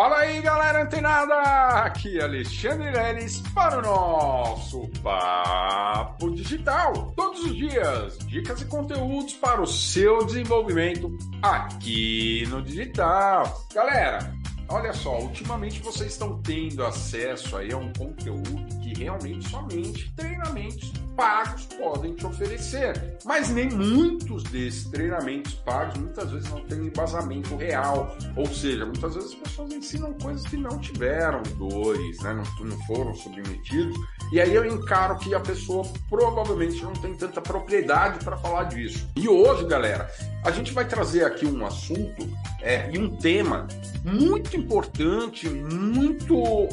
Fala aí, galera antenada! Aqui é Alexandre Leles para o nosso Papo Digital. Todos os dias, dicas e conteúdos para o seu desenvolvimento aqui no digital. Galera, olha só, ultimamente vocês estão tendo acesso aí a um conteúdo que realmente somente treinamentos pagos podem te oferecer. Mas nem muitos desses treinamentos pagos muitas vezes não têm embasamento real. Ou seja, muitas vezes as pessoas ensinam coisas que não tiveram dores, né? não, não foram submetidos. E aí eu encaro que a pessoa provavelmente não tem tanta propriedade para falar disso. E hoje, galera, a gente vai trazer aqui um assunto é, e um tema muito importante, muito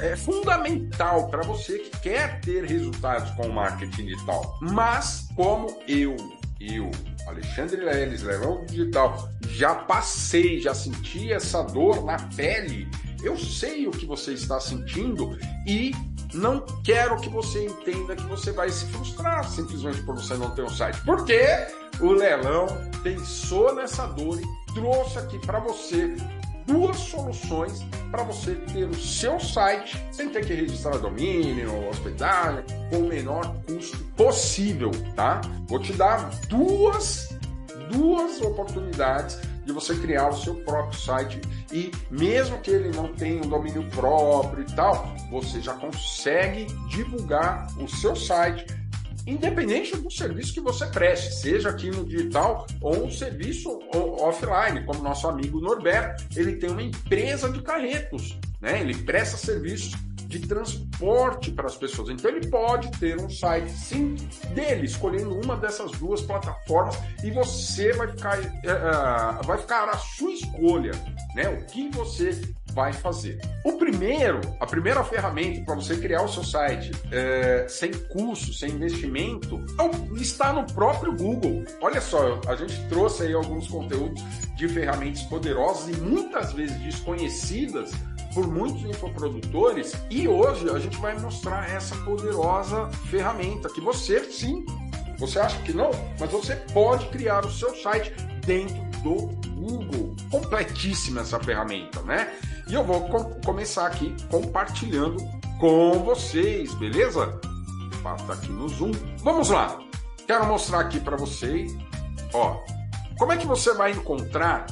é, é fundamental para você que quer ter resultados com o marketing digital. Mas, como eu, eu, Alexandre Leles, Leilão Digital, já passei, já senti essa dor na pele, eu sei o que você está sentindo e não quero que você entenda que você vai se frustrar simplesmente por você não ter um site. Porque o leilão pensou nessa dor e trouxe aqui para você duas soluções para você ter o seu site sem ter que registrar domínio, hospedagem, com o menor custo possível, tá? Vou te dar duas duas oportunidades de você criar o seu próprio site e mesmo que ele não tenha um domínio próprio e tal, você já consegue divulgar o seu site independente do serviço que você preste, seja aqui no digital ou um serviço offline, como nosso amigo Norberto, ele tem uma empresa de carretos, né? Ele presta serviços de transporte para as pessoas. Então ele pode ter um site sim dele, escolhendo uma dessas duas plataformas e você vai ficar, uh, vai ficar a sua escolha, né? O que você vai fazer. O primeiro, a primeira ferramenta para você criar o seu site é, sem custo, sem investimento, é está no próprio Google. Olha só, a gente trouxe aí alguns conteúdos de ferramentas poderosas e muitas vezes desconhecidas por muitos infoprodutores e hoje a gente vai mostrar essa poderosa ferramenta que você sim, você acha que não, mas você pode criar o seu site dentro do Google. Completíssima essa ferramenta, né? E eu vou com começar aqui compartilhando com vocês, beleza? Basta aqui no Zoom. Vamos lá. Quero mostrar aqui para vocês, ó, como é que você vai encontrar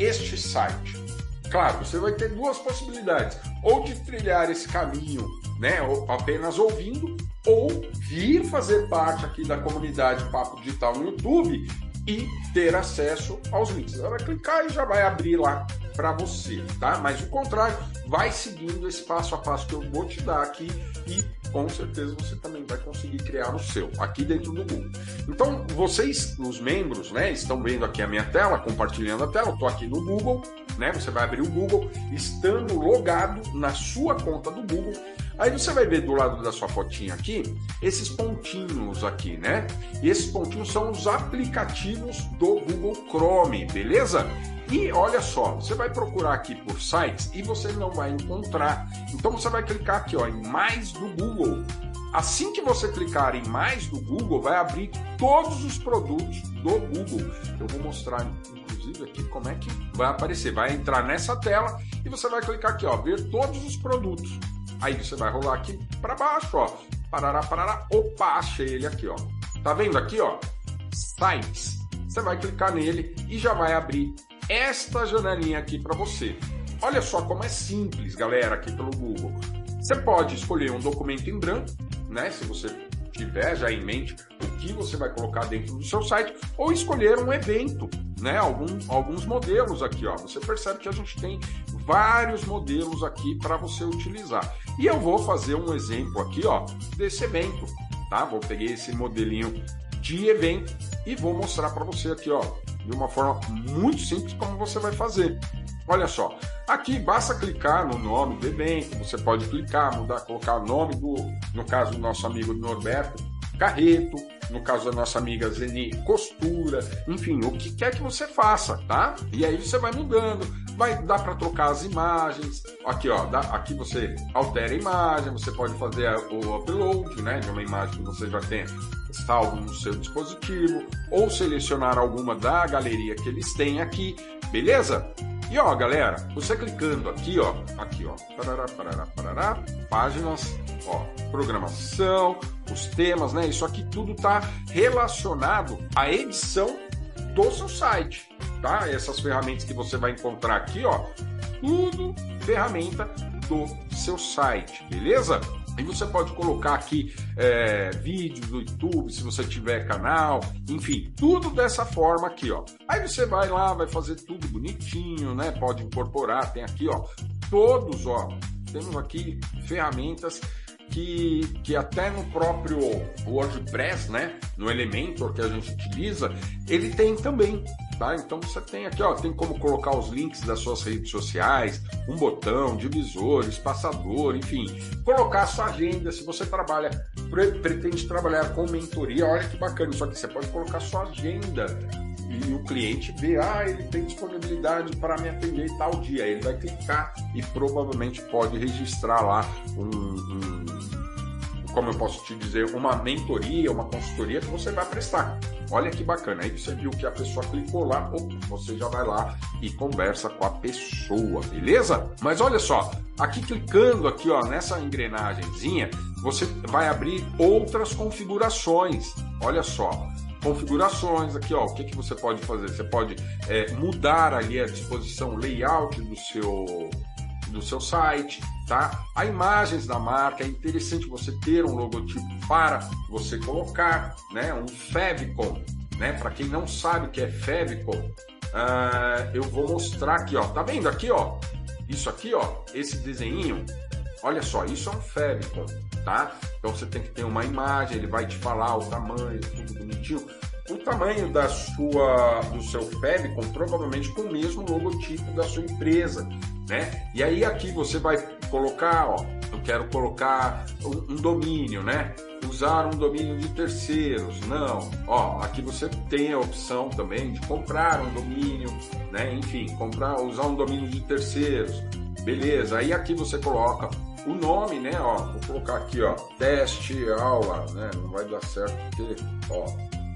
este site. Claro, você vai ter duas possibilidades: ou de trilhar esse caminho, né, apenas ouvindo, ou vir fazer parte aqui da comunidade Papo Digital no YouTube e ter acesso aos links. Ela vai clicar e já vai abrir lá para você, tá? Mas o contrário, vai seguindo esse passo a passo que eu vou te dar aqui e com certeza você também vai conseguir criar o seu aqui dentro do Google. Então, vocês, os membros, né, estão vendo aqui a minha tela, compartilhando a tela, estou aqui no Google, né? Você vai abrir o Google, estando logado na sua conta do Google, Aí você vai ver do lado da sua fotinha aqui, esses pontinhos aqui, né? E esses pontinhos são os aplicativos do Google Chrome, beleza? E olha só, você vai procurar aqui por sites e você não vai encontrar. Então você vai clicar aqui ó, em mais do Google. Assim que você clicar em mais do Google, vai abrir todos os produtos do Google. Eu vou mostrar, inclusive, aqui como é que vai aparecer. Vai entrar nessa tela e você vai clicar aqui, ó, ver todos os produtos. Aí você vai rolar aqui para baixo, ó. Parará, parará. Opa, achei ele aqui, ó. Tá vendo aqui, ó? Sites. Você vai clicar nele e já vai abrir esta janelinha aqui para você. Olha só como é simples, galera, aqui pelo Google. Você pode escolher um documento em branco, né? Se você tiver já em mente o que você vai colocar dentro do seu site, ou escolher um evento, né? Algum, alguns modelos aqui, ó. Você percebe que a gente tem vários modelos aqui para você utilizar. E eu vou fazer um exemplo aqui, ó, desse evento, tá? Vou pegar esse modelinho de evento e vou mostrar para você aqui, ó, de uma forma muito simples como você vai fazer. Olha só, aqui basta clicar no nome do evento, você pode clicar, mudar, colocar o nome do, no caso do nosso amigo Norberto, Carreto, no caso da nossa amiga Zeni, costura, enfim, o que quer que você faça, tá? E aí você vai mudando, vai dar para trocar as imagens. Aqui, ó, dá, aqui você altera a imagem, você pode fazer o upload, né, de uma imagem que você já tem salvo no seu dispositivo, ou selecionar alguma da galeria que eles têm aqui, beleza? E ó, galera, você clicando aqui, ó, aqui, ó, parará, parará, parará, páginas, ó, programação, os temas, né? Isso aqui tudo tá relacionado à edição do seu site, tá? Essas ferramentas que você vai encontrar aqui, ó, tudo ferramenta do seu site, beleza? E você pode colocar aqui é, vídeos do YouTube, se você tiver canal, enfim, tudo dessa forma aqui, ó. Aí você vai lá, vai fazer tudo bonitinho, né? Pode incorporar, tem aqui, ó, todos, ó, temos aqui ferramentas que, que até no próprio WordPress, né, no Elementor que a gente utiliza, ele tem também, tá? Então você tem aqui, ó, tem como colocar os links das suas redes sociais, um botão, divisor, espaçador, enfim, colocar a sua agenda, se você trabalha, pretende trabalhar com mentoria, olha que bacana isso aqui, você pode colocar sua agenda e o cliente vê, ah, ele tem disponibilidade para me atender tal dia. Ele vai clicar e provavelmente pode registrar lá um, um como eu posso te dizer, uma mentoria, uma consultoria que você vai prestar. Olha que bacana. Aí você viu que a pessoa clicou lá, opa, você já vai lá e conversa com a pessoa, beleza? Mas olha só, aqui clicando aqui, ó, nessa engrenagemzinha, você vai abrir outras configurações. Olha só, configurações aqui, ó, o que, que você pode fazer? Você pode é, mudar ali a disposição layout do seu do seu site, tá? A imagens da marca, é interessante você ter um logotipo para você colocar, né? Um favicon, né? Para quem não sabe o que é favicon, uh, eu vou mostrar aqui, ó. Tá vendo aqui, ó? Isso aqui, ó, esse desenho, olha só, isso é um favicon, tá? Então você tem que ter uma imagem, ele vai te falar o tamanho, tudo bonitinho o tamanho da sua, do seu Fabicon provavelmente com o mesmo logotipo da sua empresa, né? E aí aqui você vai colocar, ó, eu quero colocar um, um domínio, né? Usar um domínio de terceiros, não. Ó, aqui você tem a opção também de comprar um domínio, né? Enfim, comprar, usar um domínio de terceiros. Beleza, aí aqui você coloca o nome, né? Ó, vou colocar aqui, ó, teste aula, né? Não vai dar certo porque, ó,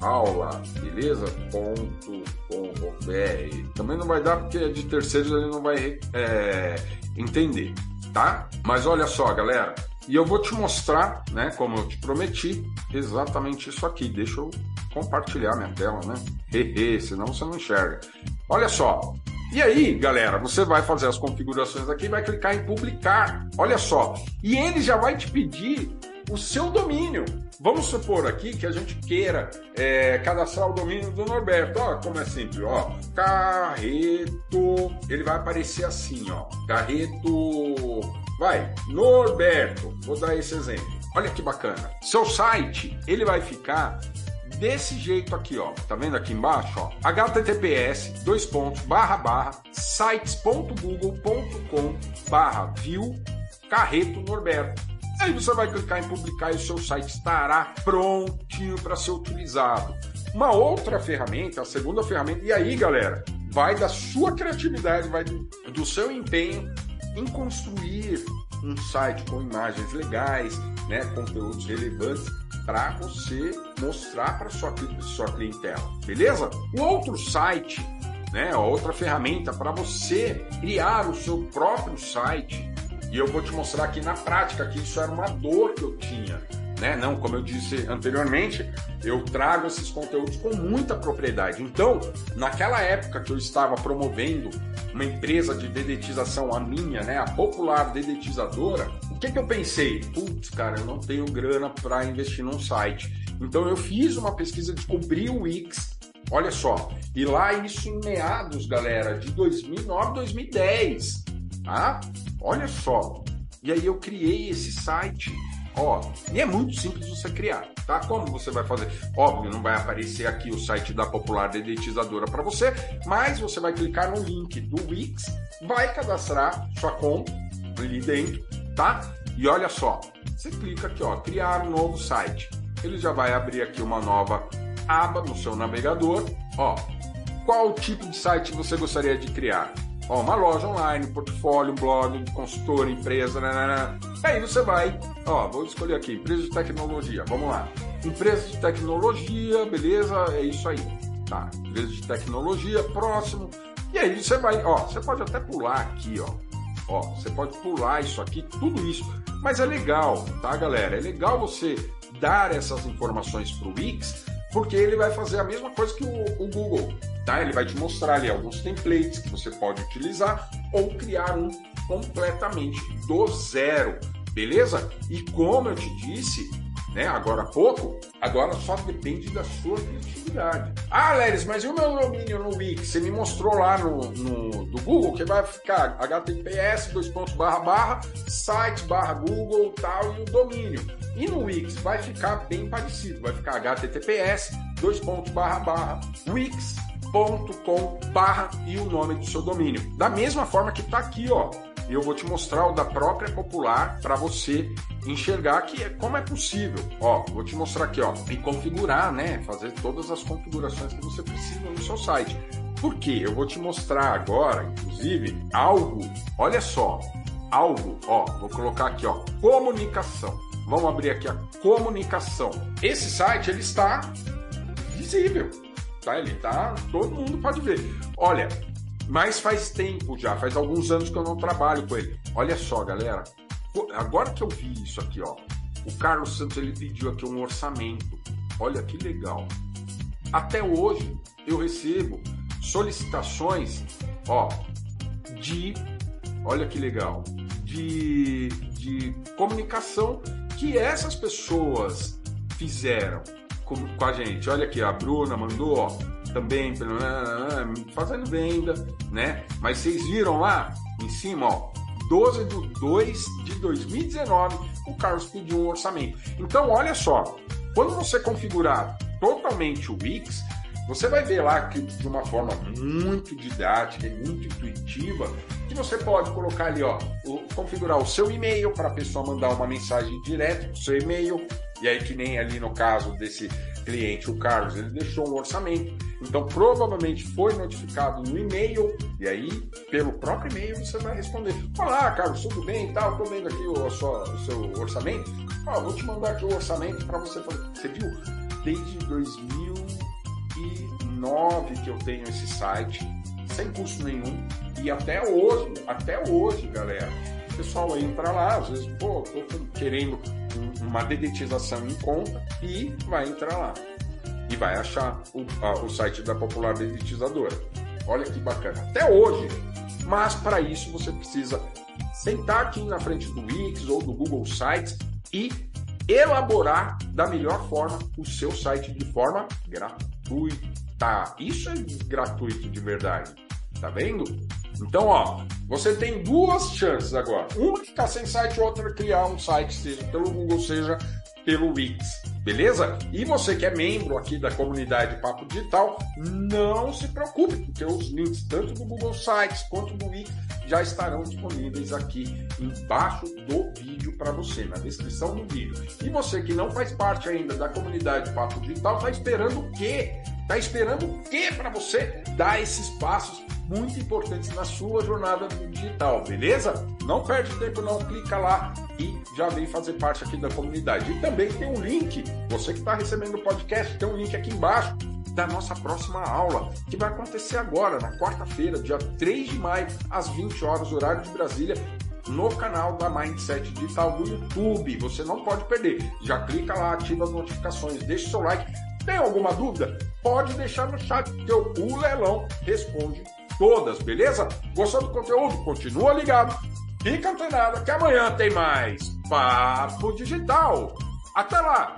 aula, beleza? Ponto, ponto, br. Também não vai dar porque é de terceiros ele não vai é, entender, tá? Mas olha só, galera, e eu vou te mostrar, né, como eu te prometi, exatamente isso aqui. Deixa eu compartilhar minha tela, né? Hehe, senão você não enxerga. Olha só. E aí, galera, você vai fazer as configurações aqui, vai clicar em publicar. Olha só. E ele já vai te pedir o seu domínio. Vamos supor aqui que a gente queira é, cadastrar o domínio do Norberto. Ó, como é simples, ó. Carreto. Ele vai aparecer assim, ó. Carreto. Vai, Norberto. Vou dar esse exemplo. Olha que bacana. Seu site, ele vai ficar desse jeito aqui, ó. Tá vendo aqui embaixo, ó? https dois pontos barra barra sites.google.com barra view carreto Norberto. Aí você vai clicar em publicar e o seu site estará prontinho para ser utilizado. Uma outra ferramenta, a segunda ferramenta, e aí, galera, vai da sua criatividade, vai do, do seu empenho em construir um site com imagens legais, né, conteúdos relevantes para você mostrar para sua sua clientela, beleza? O outro site, né, outra ferramenta para você criar o seu próprio site e eu vou te mostrar aqui na prática que isso era uma dor que eu tinha. Né? Não, como eu disse anteriormente, eu trago esses conteúdos com muita propriedade. Então, naquela época que eu estava promovendo uma empresa de dedetização, a minha, né, a popular dedetizadora, o que, que eu pensei? Putz, cara, eu não tenho grana para investir num site. Então, eu fiz uma pesquisa, descobri o Wix, olha só, e lá isso em meados, galera, de 2009, 2010, tá? Olha só. E aí eu criei esse site. Ó, e é muito simples você criar, tá? Como você vai fazer? Óbvio, não vai aparecer aqui o site da Popular Dedetizadora para você, mas você vai clicar no link do Wix, vai cadastrar sua conta ali dentro, tá? E olha só, você clica aqui, ó, criar um novo site. Ele já vai abrir aqui uma nova aba no seu navegador. Ó, qual tipo de site você gostaria de criar? Ó, uma loja online, portfólio, blog, consultor, empresa, né, né, né. Aí você vai, ó, vou escolher aqui, empresa de tecnologia, vamos lá. Empresa de tecnologia, beleza, é isso aí. Tá, empresa de tecnologia, próximo, E aí você vai, ó, você pode até pular aqui, ó. Ó, você pode pular isso aqui, tudo isso. Mas é legal, tá, galera? É legal você dar essas informações para o Wix, porque ele vai fazer a mesma coisa que o, o, Google, tá? Ele vai te mostrar ali alguns templates que você pode utilizar ou criar um completamente do zero, beleza? E como eu te disse, né, agora há pouco, agora só depende da sua criatividade. Ah, Leris, mas e o meu domínio no Wix? Você me mostrou lá no, no do Google que vai ficar https dois pontos barra barra site barra Google tal e o domínio. E no Wix vai ficar bem parecido, vai ficar https dois pontos barra barra wix.com barra e o nome do seu domínio. Da mesma forma que está aqui, ó eu vou te mostrar o da própria Popular para você enxergar que é, como é possível. Ó, vou te mostrar aqui, ó, e configurar, né, fazer todas as configurações que você precisa no seu site. Por quê? Eu vou te mostrar agora, inclusive, algo. Olha só, algo, ó, vou colocar aqui, ó, comunicação. Vamos abrir aqui a comunicação. Esse site ele está visível, tá? Ele tá, todo mundo pode ver. Olha, mas faz tempo já, faz alguns anos que eu não trabalho com ele. Olha só, galera. Agora que eu vi isso aqui, ó. O Carlos Santos ele pediu aqui um orçamento. Olha que legal. Até hoje eu recebo solicitações, ó, de olha que legal, de, de comunicação que essas pessoas fizeram com, com a gente. Olha aqui, a Bruna mandou, ó, também fazendo venda, né? Mas vocês viram lá em cima, ó, 12 de 2 de 2019, o Carlos pediu um orçamento. Então, olha só, quando você configurar totalmente o Wix, você vai ver lá que de uma forma muito didática e muito intuitiva, que você pode colocar ali, ó, configurar o seu e-mail para a pessoa mandar uma mensagem direto para o seu e-mail. E aí, que nem ali no caso desse cliente, o Carlos, ele deixou um orçamento. Então, provavelmente foi notificado no e-mail, e aí, pelo próprio e-mail, você vai responder: Olá, Carlos, tudo bem e tal? Estou vendo aqui o, o, seu orçamento. Ah, vou te mandar aqui o orçamento para você. Você viu? Desde 2009 que eu tenho esse site, sem custo nenhum, e até hoje, até hoje, galera. O pessoal entra lá, às vezes, pô, tô querendo uma dedetização em conta e vai entrar lá e vai achar o, a, o site da Popular Dedetizadora. Olha que bacana. Até hoje. Mas para isso você precisa sentar aqui na frente do Wix ou do Google Sites e elaborar da melhor forma o seu site de forma gratuita. Isso é gratuito de verdade. Tá vendo? Então, ó, você tem duas chances agora. Uma ficar sem site, outra criar um site, seja pelo Google, seja pelo Wix, beleza? E você que é membro aqui da comunidade Papo Digital, não se preocupe, porque os links tanto do Google Sites quanto do Wix já estarão disponíveis aqui embaixo do vídeo para você, na descrição do vídeo. E você que não faz parte ainda da comunidade Papo Digital, está esperando o quê? Está esperando o quê para você dar esses passos muito importantes na sua jornada digital, beleza? Não perde tempo não, clica lá e já vem fazer parte aqui da comunidade. E também tem um link, você que está recebendo o podcast, tem um link aqui embaixo da nossa próxima aula, que vai acontecer agora, na quarta-feira, dia 3 de maio, às 20 horas, horário de Brasília, no canal da Mindset Digital do YouTube. Você não pode perder. Já clica lá, ativa as notificações, deixa o seu like. Tem alguma dúvida? Pode deixar no chat, que o Lelão responde todas, beleza? Gostou do conteúdo? Continua ligado. Fica antenado que amanhã tem mais Papo Digital. Até lá!